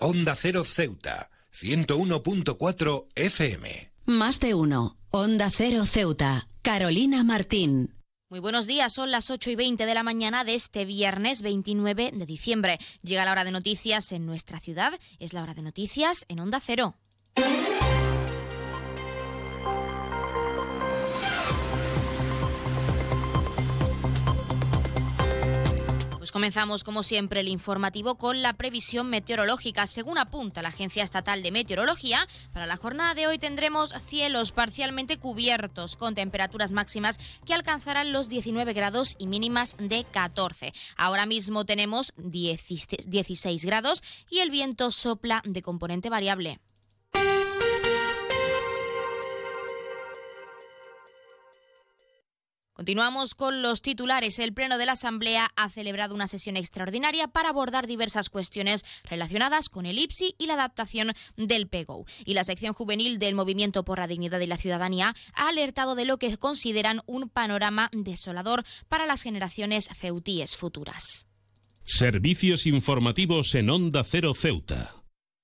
Onda Cero Ceuta, 101.4 FM. Más de uno. Onda Cero Ceuta. Carolina Martín. Muy buenos días, son las 8 y 20 de la mañana de este viernes 29 de diciembre. Llega la hora de noticias en nuestra ciudad, es la hora de noticias en Onda Cero. Pues comenzamos, como siempre, el informativo con la previsión meteorológica. Según apunta la Agencia Estatal de Meteorología, para la jornada de hoy tendremos cielos parcialmente cubiertos, con temperaturas máximas que alcanzarán los 19 grados y mínimas de 14. Ahora mismo tenemos 16 grados y el viento sopla de componente variable. Continuamos con los titulares. El Pleno de la Asamblea ha celebrado una sesión extraordinaria para abordar diversas cuestiones relacionadas con el IPSI y la adaptación del PEGO. Y la sección juvenil del Movimiento por la Dignidad y la Ciudadanía ha alertado de lo que consideran un panorama desolador para las generaciones ceutíes futuras. Servicios informativos en Onda Cero Ceuta.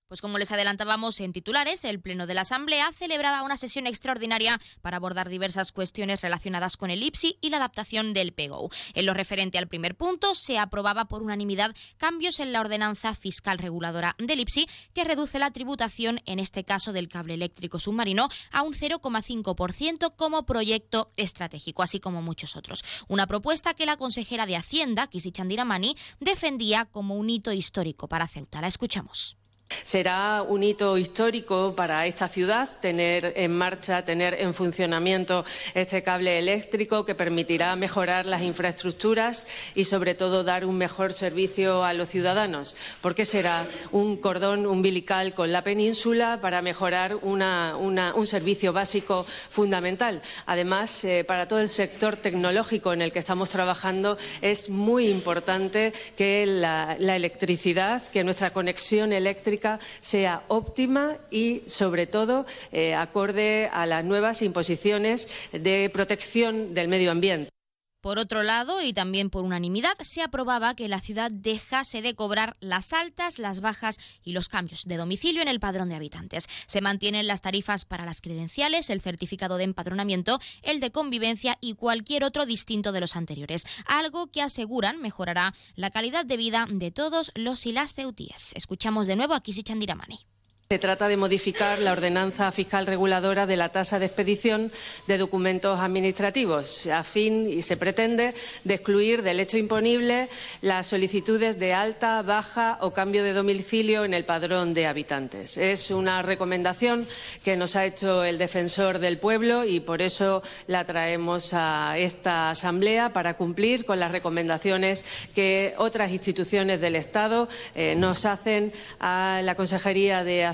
Pues como les adelantábamos en titulares, el Pleno de la Asamblea celebraba una sesión extraordinaria para abordar diversas cuestiones relacionadas con el IPSI y la adaptación del PEGO. En lo referente al primer punto, se aprobaba por unanimidad cambios en la ordenanza fiscal reguladora del IPSI que reduce la tributación, en este caso del cable eléctrico submarino, a un 0,5% como proyecto estratégico, así como muchos otros. Una propuesta que la consejera de Hacienda, Kisi Chandiramani, defendía como un hito histórico para Ceuta. La escuchamos. Será un hito histórico para esta ciudad tener en marcha, tener en funcionamiento este cable eléctrico que permitirá mejorar las infraestructuras y, sobre todo, dar un mejor servicio a los ciudadanos, porque será un cordón umbilical con la península para mejorar un servicio básico fundamental. Además, eh, para todo el sector tecnológico en el que estamos trabajando, es muy importante que la electricidad, que nuestra conexión eléctrica sea óptima y, sobre todo, eh, acorde a las nuevas imposiciones de protección del medio ambiente. Por otro lado, y también por unanimidad, se aprobaba que la ciudad dejase de cobrar las altas, las bajas y los cambios de domicilio en el padrón de habitantes. Se mantienen las tarifas para las credenciales, el certificado de empadronamiento, el de convivencia y cualquier otro distinto de los anteriores, algo que aseguran mejorará la calidad de vida de todos los y las ceutíes. Escuchamos de nuevo a Kisi Chandiramani. Se trata de modificar la ordenanza fiscal reguladora de la tasa de expedición de documentos administrativos, a fin y se pretende de excluir del hecho imponible las solicitudes de alta, baja o cambio de domicilio en el padrón de habitantes. Es una recomendación que nos ha hecho el defensor del pueblo y por eso la traemos a esta Asamblea para cumplir con las recomendaciones que otras instituciones del Estado eh, nos hacen a la Consejería de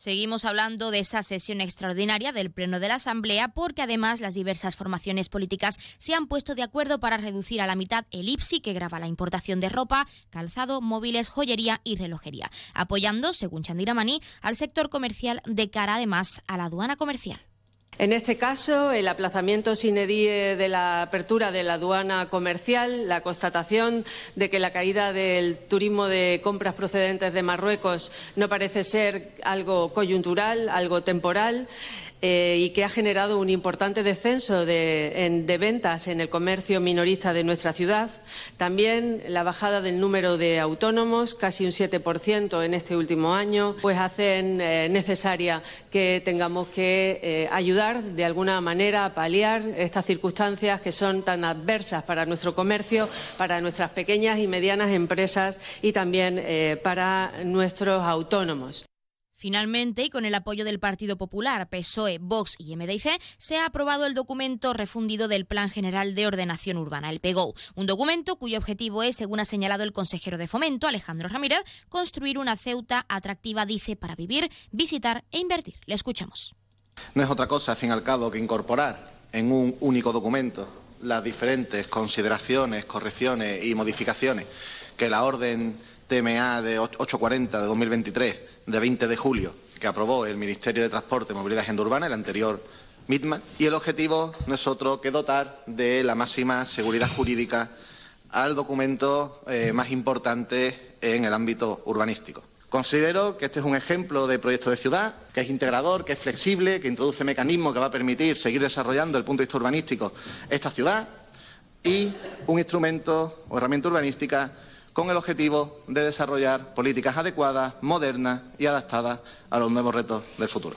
Seguimos hablando de esa sesión extraordinaria del Pleno de la Asamblea porque además las diversas formaciones políticas se han puesto de acuerdo para reducir a la mitad el IPSI que graba la importación de ropa, calzado, móviles, joyería y relojería, apoyando, según Chandiramani, al sector comercial de cara además a la aduana comercial. En este caso, el aplazamiento die de la apertura de la aduana comercial, la constatación de que la caída del turismo de compras procedentes de Marruecos no parece ser algo coyuntural, algo temporal. Eh, y que ha generado un importante descenso de, ventas en el comercio minorista de nuestra ciudad. También la bajada del número de autónomos, casi un 7% en este último año, pues hacen eh, necesaria que tengamos que eh, ayudar de alguna manera a paliar estas circunstancias que son tan adversas para nuestro comercio, para nuestras pequeñas y medianas empresas y también para nuestros autónomos. Finalmente, y con el apoyo del Partido Popular, PSOE, Vox y MDIC, se ha aprobado el documento refundido del Plan General de Ordenación Urbana, el PEGO, un documento cuyo objetivo es, según ha señalado el consejero de Fomento, Alejandro Ramírez, construir una Ceuta atractiva, dice, para vivir, visitar e invertir. Le escuchamos. No es otra cosa, al fin y al cabo, que incorporar en un único documento las diferentes consideraciones, correcciones y modificaciones que la orden TMA de 840 de 2023, de 20 de julio, que aprobó el Ministerio de Transporte, Movilidad y Agenda Urbana, el anterior MITMA, y el objetivo no es otro que dotar de la máxima seguridad jurídica al documento eh, más importante en el ámbito urbanístico. Considero que este es un ejemplo de proyecto de ciudad, que es integrador, que es flexible, que introduce mecanismos que va a permitir seguir desarrollando el punto de vista urbanístico esta ciudad y un instrumento o herramienta urbanística con el objetivo de desarrollar políticas adecuadas, modernas y adaptadas a los nuevos retos del futuro.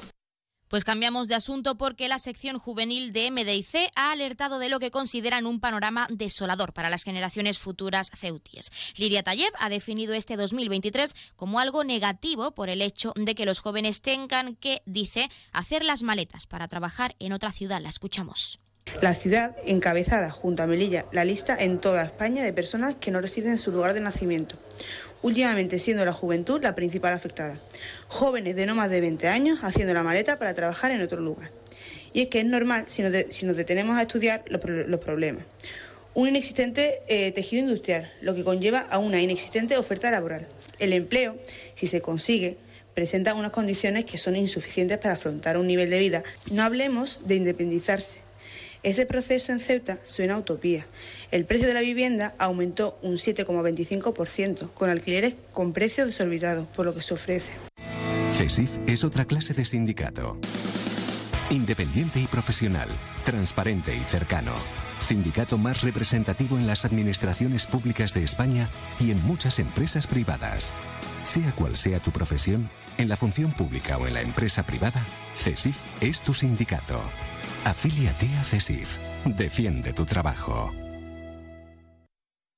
Pues cambiamos de asunto porque la sección juvenil de MDIC ha alertado de lo que consideran un panorama desolador para las generaciones futuras ceutíes. Liria Tayeb ha definido este 2023 como algo negativo por el hecho de que los jóvenes tengan que, dice, hacer las maletas para trabajar en otra ciudad. La escuchamos. La ciudad encabezada junto a Melilla la lista en toda España de personas que no residen en su lugar de nacimiento, últimamente siendo la juventud la principal afectada. Jóvenes de no más de 20 años haciendo la maleta para trabajar en otro lugar. Y es que es normal si nos, detenemos a estudiar los, problemas. Un inexistente eh, tejido industrial, lo que conlleva a una inexistente oferta laboral. El empleo, si se consigue, presenta unas condiciones que son insuficientes para afrontar un nivel de vida. No hablemos de independizarse ese proceso en Ceuta suena a utopía. El precio de la vivienda aumentó un 7,25%, con alquileres con precios desorbitados por lo que se ofrece. CESIF es otra clase de sindicato. Independiente y profesional, transparente y cercano. Sindicato más representativo en las administraciones públicas de España y en muchas empresas privadas. Sea cual sea tu profesión, en la función pública o en la empresa privada, CESIF es tu sindicato. Afíliate a CESIF. Defiende tu trabajo.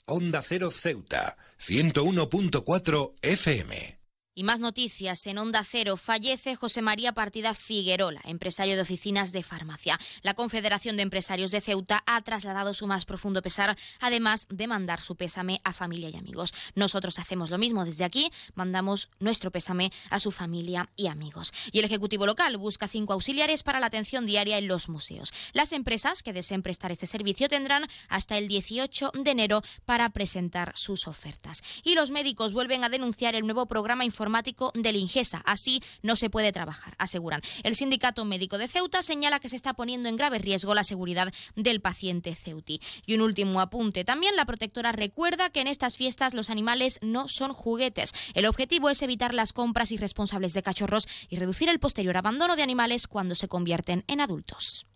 Onda Cero Ceuta, 101.4 FM. Y más noticias. En Onda Cero fallece José María Partida Figuerola, empresario de oficinas de farmacia. La Confederación de Empresarios de Ceuta ha trasladado su más profundo pesar, además de mandar su pésame a familia y amigos. Nosotros hacemos lo mismo desde aquí, mandamos nuestro pésame a su familia y amigos. Y el Ejecutivo local busca cinco auxiliares para la atención diaria en los museos. Las empresas que deseen prestar este servicio tendrán hasta el 18 de enero para presentar sus ofertas. Y los médicos vuelven a denunciar el nuevo programa informático informático del Ingesa. Así no se puede trabajar, aseguran. El Sindicato Médico de Ceuta señala que se está poniendo en grave riesgo la seguridad del paciente ceuti. Y un último apunte. También la protectora recuerda que en estas fiestas los animales no son juguetes. El objetivo es evitar las compras irresponsables de cachorros y reducir el posterior abandono de animales cuando se convierten en adultos.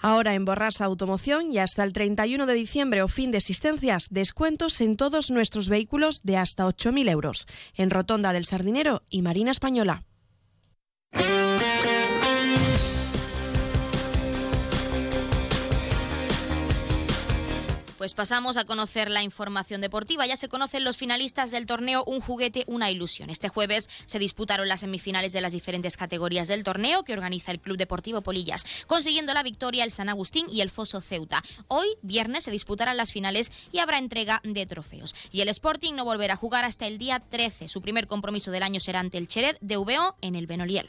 Ahora en Borrasa Automoción y hasta el 31 de diciembre o fin de existencias, descuentos en todos nuestros vehículos de hasta 8.000 euros. En Rotonda del Sardinero y Marina Española. Pues pasamos a conocer la información deportiva. Ya se conocen los finalistas del torneo Un juguete, una ilusión. Este jueves se disputaron las semifinales de las diferentes categorías del torneo que organiza el Club Deportivo Polillas, consiguiendo la victoria el San Agustín y el Foso Ceuta. Hoy, viernes, se disputarán las finales y habrá entrega de trofeos. Y el Sporting no volverá a jugar hasta el día 13. Su primer compromiso del año será ante el Cheret de VO en el Benoliel.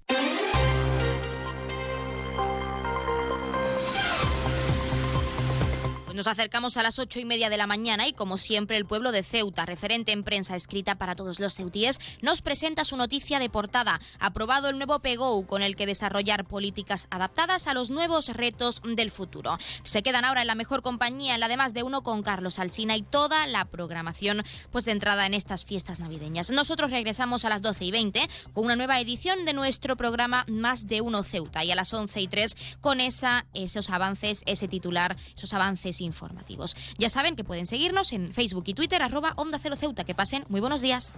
Nos acercamos a las ocho y media de la mañana y como siempre el pueblo de Ceuta, referente en prensa escrita para todos los ceutíes, nos presenta su noticia de portada. Aprobado el nuevo PEGO con el que desarrollar políticas adaptadas a los nuevos retos del futuro. Se quedan ahora en la mejor compañía, en la de más de uno con Carlos Alsina y toda la programación pues de entrada en estas fiestas navideñas. Nosotros regresamos a las 12 y 20 con una nueva edición de nuestro programa Más de uno Ceuta y a las 11 y 3 con esa, esos avances, ese titular, esos avances informativos. Ya saben que pueden seguirnos en Facebook y Twitter, arroba Onda Cero Ceuta. Que pasen muy buenos días.